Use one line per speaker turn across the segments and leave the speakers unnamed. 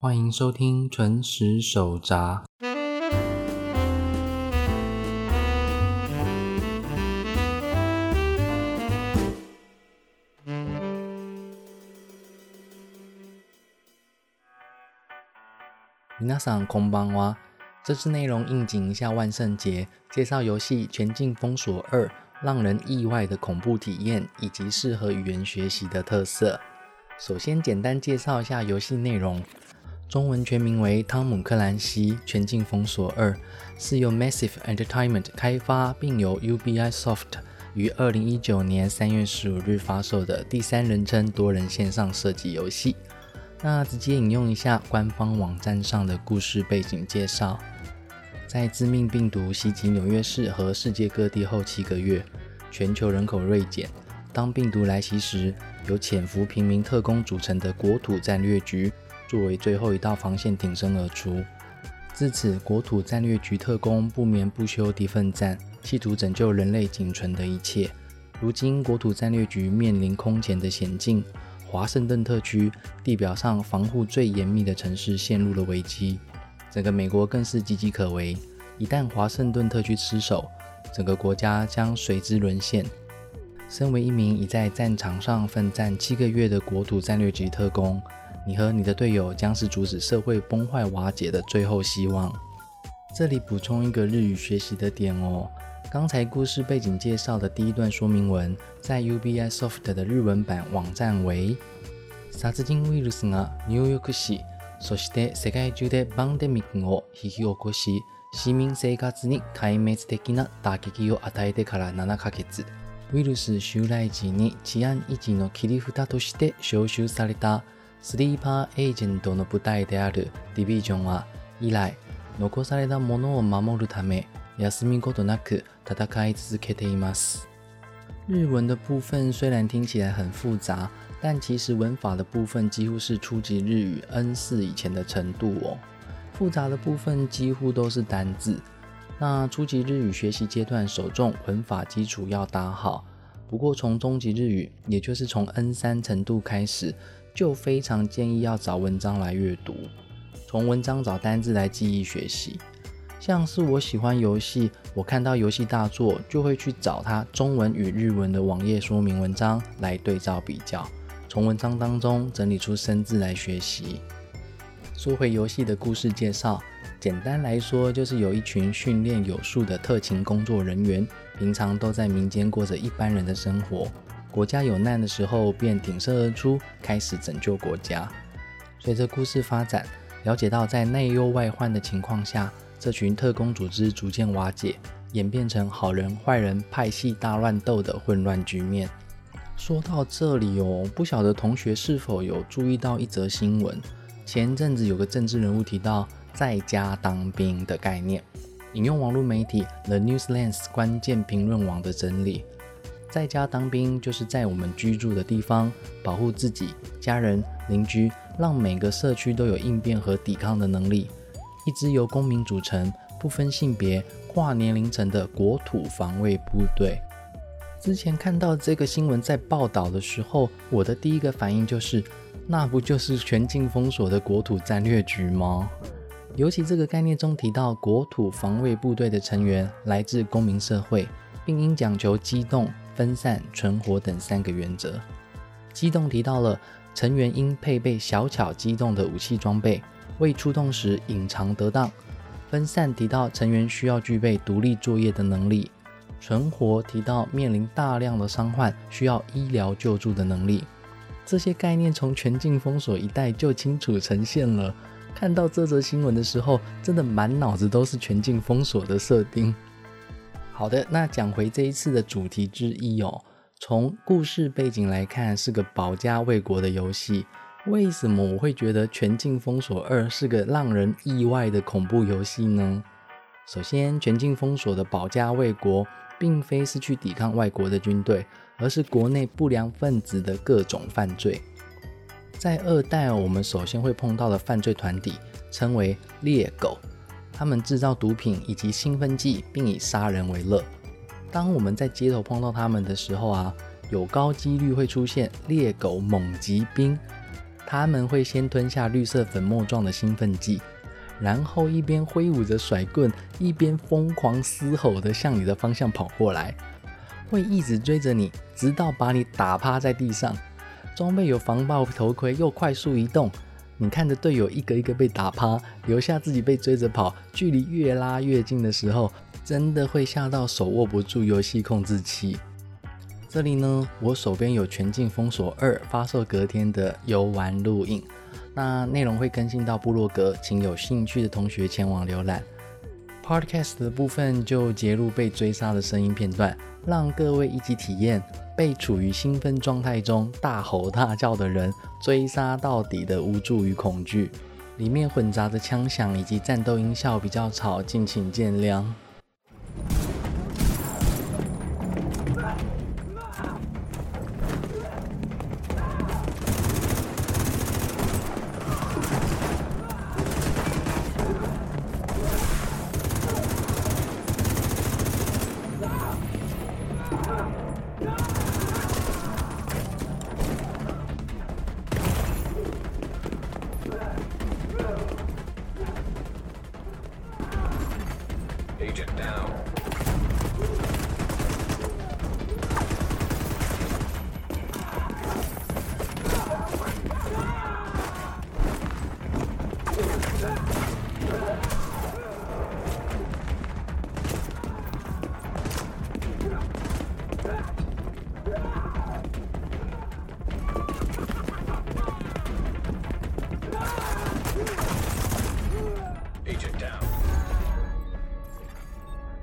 欢迎收听纯食手札。皆さんこんばんは。这次内容应景一下万圣节，介绍游戏《全境封锁二》让人意外的恐怖体验以及适合语言学习的特色。首先，简单介绍一下游戏内容。 中文全名为《汤姆克兰西全境封锁二》，是由 Massive Entertainment 开发，并由 Ubisoft 于二零一九年三月十五日发售的第三人称多人线上射击游戏。那直接引用一下官方网站上的故事背景介绍：在致命病毒袭击纽约市和世界各地后七个月，全球人口锐减。当病毒来袭时，由潜伏平民特工组成的国土战略局。作为最后一道防线挺身而出，自此国土战略局特工不眠不休地奋战，企图拯救人类仅存的一切。如今国土战略局面临空前的险境，华盛顿特区地表上防护最严密的城市陷入了危机，整个美国更是岌岌可危。一旦华盛顿特区失守，整个国家将随之沦陷。身为一名已在战场上奋战七个月的国土战略局特工。你和你的队友将是阻止社会崩坏瓦解的最后希望。这里补充一个日语学习的点哦。刚才故事背景介绍的第一段说明文，在 Ubisoft 的日文版网站为：殺人ウイルスが入浴し、そして世界中でパンデミックを引き起こし、市民生活に壊滅的な打撃を与えてから7ヶ月。ウイルス襲来時に治安維持の切り札として招集された。スリーパーエージェントの部隊であるディビジョンは以来残されたものを守るため休みことなく戦い続けています。日文的部分虽然听起来很复杂，但其实文法的部分几乎是初级日语 N 四以前的程度哦。复杂的部分几乎都是单字。那初级日语学习阶段，首重文法基础要打好。不过从中级日语，也就是从 N 三程度开始。 就非常建议要找文章来阅读，从文章找单字来记忆学习。像是我喜欢游戏，我看到游戏大作就会去找它中文与日文的网页说明文章来对照比较，从文章当中整理出生字来学习。说回游戏的故事介绍，简单来说就是有一群训练有素的特勤工作人员，平常都在民间过着一般人的生活。国家有难的时候，便挺身而出，开始拯救国家。随着故事发展，了解到在内忧外患的情况下，这群特工组织逐渐瓦解，演变成好人坏人派系大乱斗的混乱局面。说到这里哦，不晓得同学是否有注意到一则新闻？前阵子有个政治人物提到在家当兵的概念，引用网络媒体 The Newslands 关键评论网的整理。在家当兵，就是在我们居住的地方保护自己、家人、邻居，让每个社区都有应变和抵抗的能力。一支由公民组成、不分性别、跨年龄层的国土防卫部队。之前看到这个新闻在报道的时候，我的第一个反应就是，那不就是全境封锁的国土战略局吗？尤其这个概念中提到，国土防卫部队的成员来自公民社会，并应讲求机动。分散、存活等三个原则。机动提到了成员应配备小巧机动的武器装备，未出动时隐藏得当。分散提到成员需要具备独立作业的能力。存活提到面临大量的伤患，需要医疗救助的能力。这些概念从全境封锁一代就清楚呈现了。看到这则新闻的时候，真的满脑子都是全境封锁的设定。好的，那讲回这一次的主题之一哦。从故事背景来看，是个保家卫国的游戏。为什么我会觉得《全境封锁二》是个让人意外的恐怖游戏呢？首先，《全境封锁》的保家卫国，并非是去抵抗外国的军队，而是国内不良分子的各种犯罪。在二代，我们首先会碰到的犯罪团体称为猎狗。他们制造毒品以及兴奋剂，并以杀人为乐。当我们在街头碰到他们的时候啊，有高几率会出现猎狗猛击兵。他们会先吞下绿色粉末状的兴奋剂，然后一边挥舞着甩棍，一边疯狂嘶吼的向你的方向跑过来，会一直追着你，直到把你打趴在地上。装备有防爆头盔，又快速移动。你看着队友一个一个被打趴，留下自己被追着跑，距离越拉越近的时候，真的会吓到手握不住游戏控制器。这里呢，我手边有《全境封锁二》发售隔天的游玩录影，那内容会更新到部落格，请有兴趣的同学前往浏览。Podcast 的部分就截录被追杀的声音片段，让各位一起体验。被处于兴奋状态中大吼大叫的人追杀到底的无助与恐惧，里面混杂着枪响以及战斗音效比较吵，敬请见谅。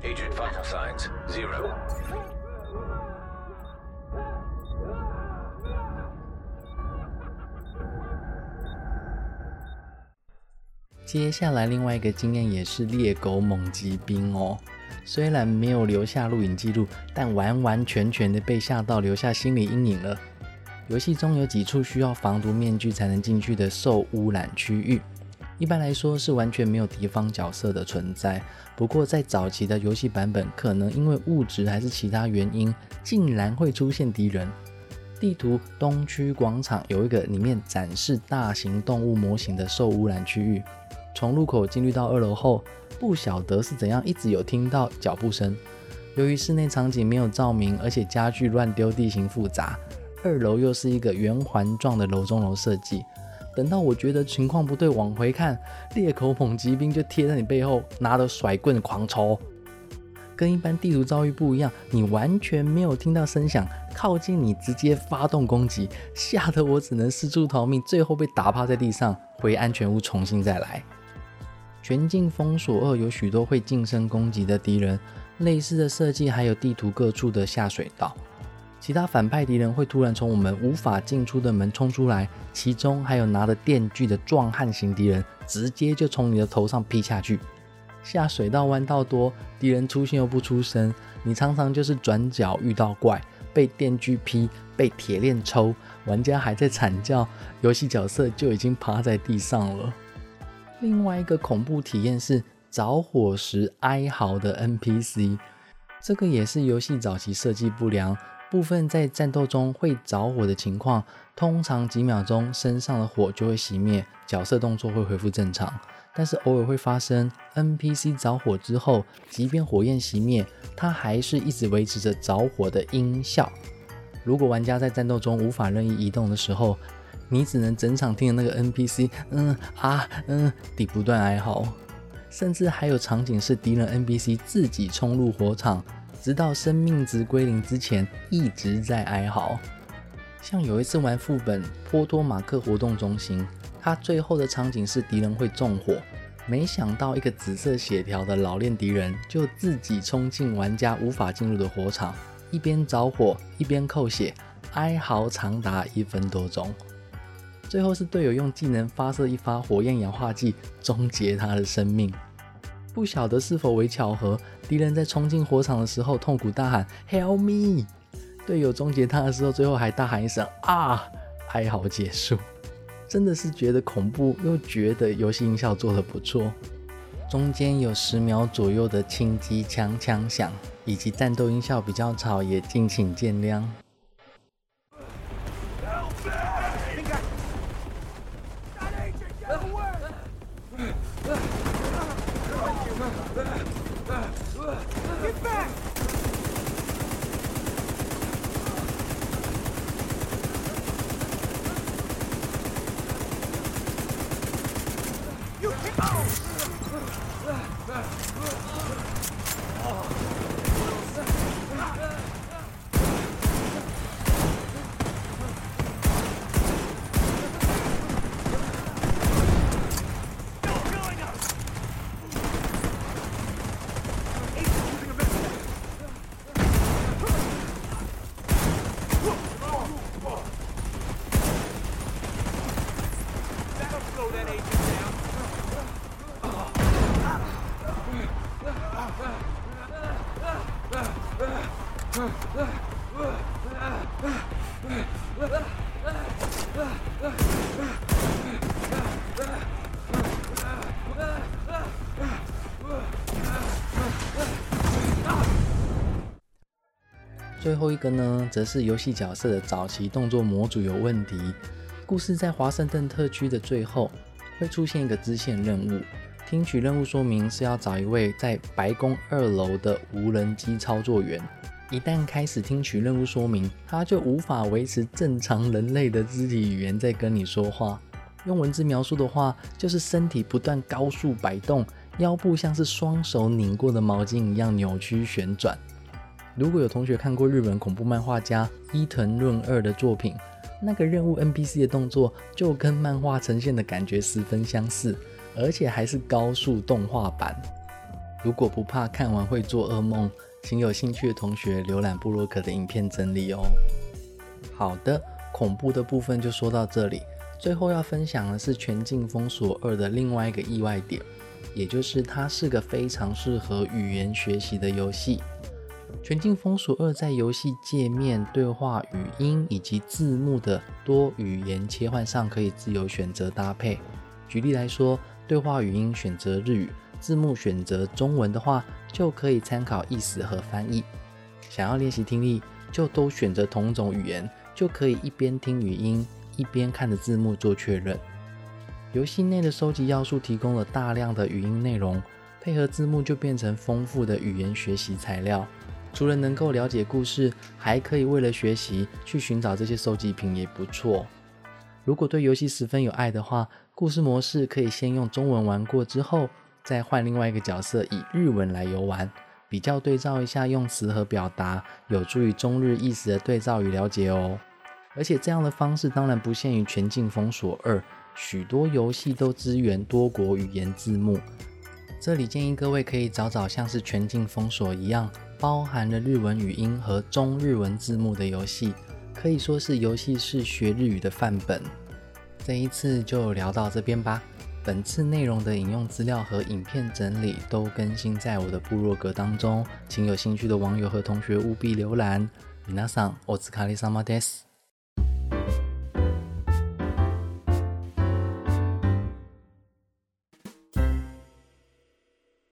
Agent final signs zero. 接下来另外一个经验也是猎狗猛击兵哦，虽然没有留下录影记录，但完完全全的被吓到，留下心理阴影了。游戏中有几处需要防毒面具才能进去的受污染区域，一般来说是完全没有敌方角色的存在。不过在早期的游戏版本，可能因为物质还是其他原因，竟然会出现敌人。地图东区广场有一个里面展示大型动物模型的受污染区域。从入口进入到二楼后，不晓得是怎样，一直有听到脚步声。由于室内场景没有照明，而且家具乱丢，地形复杂，二楼又是一个圆环状的楼中楼设计。等到我觉得情况不对，往回看，裂口猛击兵就贴在你背后，拿着甩棍狂抽。跟一般地图遭遇不一样，你完全没有听到声响，靠近你直接发动攻击，吓得我只能四处逃命，最后被打趴在地上，回安全屋重新再来。全境封锁二有许多会近身攻击的敌人，类似的设计还有地图各处的下水道。其他反派敌人会突然从我们无法进出的门冲出来，其中还有拿着电锯的壮汉型敌人，直接就从你的头上劈下去。下水道弯道多，敌人出现又不出声，你常常就是转角遇到怪，被电锯劈，被铁链抽，玩家还在惨叫，游戏角色就已经趴在地上了。另外一个恐怖体验是着火时哀嚎的 NPC，这个也是游戏早期设计不良，部分在战斗中会着火的情况，通常几秒钟身上的火就会熄灭，角色动作会恢复正常。但是偶尔会发生 NPC 着火之后，即便火焰熄灭，它还是一直维持着着火的音效。如果玩家在战斗中无法任意移动的时候，你只能整场听着那个 NPC，嗯啊嗯，地不断哀嚎，甚至还有场景是敌人 NPC 自己冲入火场，直到生命值归零之前一直在哀嚎。像有一次玩副本波托马克活动中心，它最后的场景是敌人会纵火，没想到一个紫色血条的老练敌人就自己冲进玩家无法进入的火场，一边着火一边扣血，哀嚎长达一分多钟。最后是队友用技能发射一发火焰氧化剂，终结他的生命。不晓得是否为巧合，敌人在冲进火场的时候痛苦大喊 “Help me”，队友终结他的时候，最后还大喊一声“啊”，哀嚎结束。真的是觉得恐怖，又觉得游戏音效做得不错。中间有十秒左右的轻机枪枪响，以及战斗音效比较吵，也敬请见谅。最后一个呢，则是游戏角色的早期动作模组有问题。故事在华盛顿特区的最后会出现一个支线任务，听取任务说明是要找一位在白宫二楼的无人机操作员。一旦开始听取任务说明，他就无法维持正常人类的肢体语言在跟你说话。用文字描述的话，就是身体不断高速摆动，腰部像是双手拧过的毛巾一样扭曲旋转。如果有同学看过日本恐怖漫画家伊藤润二的作品，那个任务 NPC 的动作就跟漫画呈现的感觉十分相似，而且还是高速动画版。如果不怕看完会做噩梦，请有兴趣的同学浏览布洛克的影片整理哦。好的，恐怖的部分就说到这里。最后要分享的是《全境封锁二》的另外一个意外点，也就是它是个非常适合语言学习的游戏。《全境封锁二》在游戏界面、对话语音以及字幕的多语言切换上可以自由选择搭配。举例来说，对话语音选择日语，字幕选择中文的话，就可以参考意思和翻译。想要练习听力，就都选择同种语言，就可以一边听语音，一边看着字幕做确认。游戏内的收集要素提供了大量的语音内容，配合字幕就变成丰富的语言学习材料。除了能够了解故事，还可以为了学习去寻找这些收集品也不错。如果对游戏十分有爱的话，故事模式可以先用中文玩过之后，再换另外一个角色以日文来游玩，比较对照一下用词和表达，有助于中日意思的对照与了解哦。而且这样的方式当然不限于《全境封锁二》，许多游戏都支援多国语言字幕。这里建议各位可以找找像是《全境封锁》一样。包含了日文语音和中日文字幕的游戏，可以说是游戏式学日语的范本。这一次就聊到这边吧。本次内容的引用资料和影片整理都更新在我的部落格当中，请有兴趣的网友和同学务必浏览。皆さん、お疲れ様です。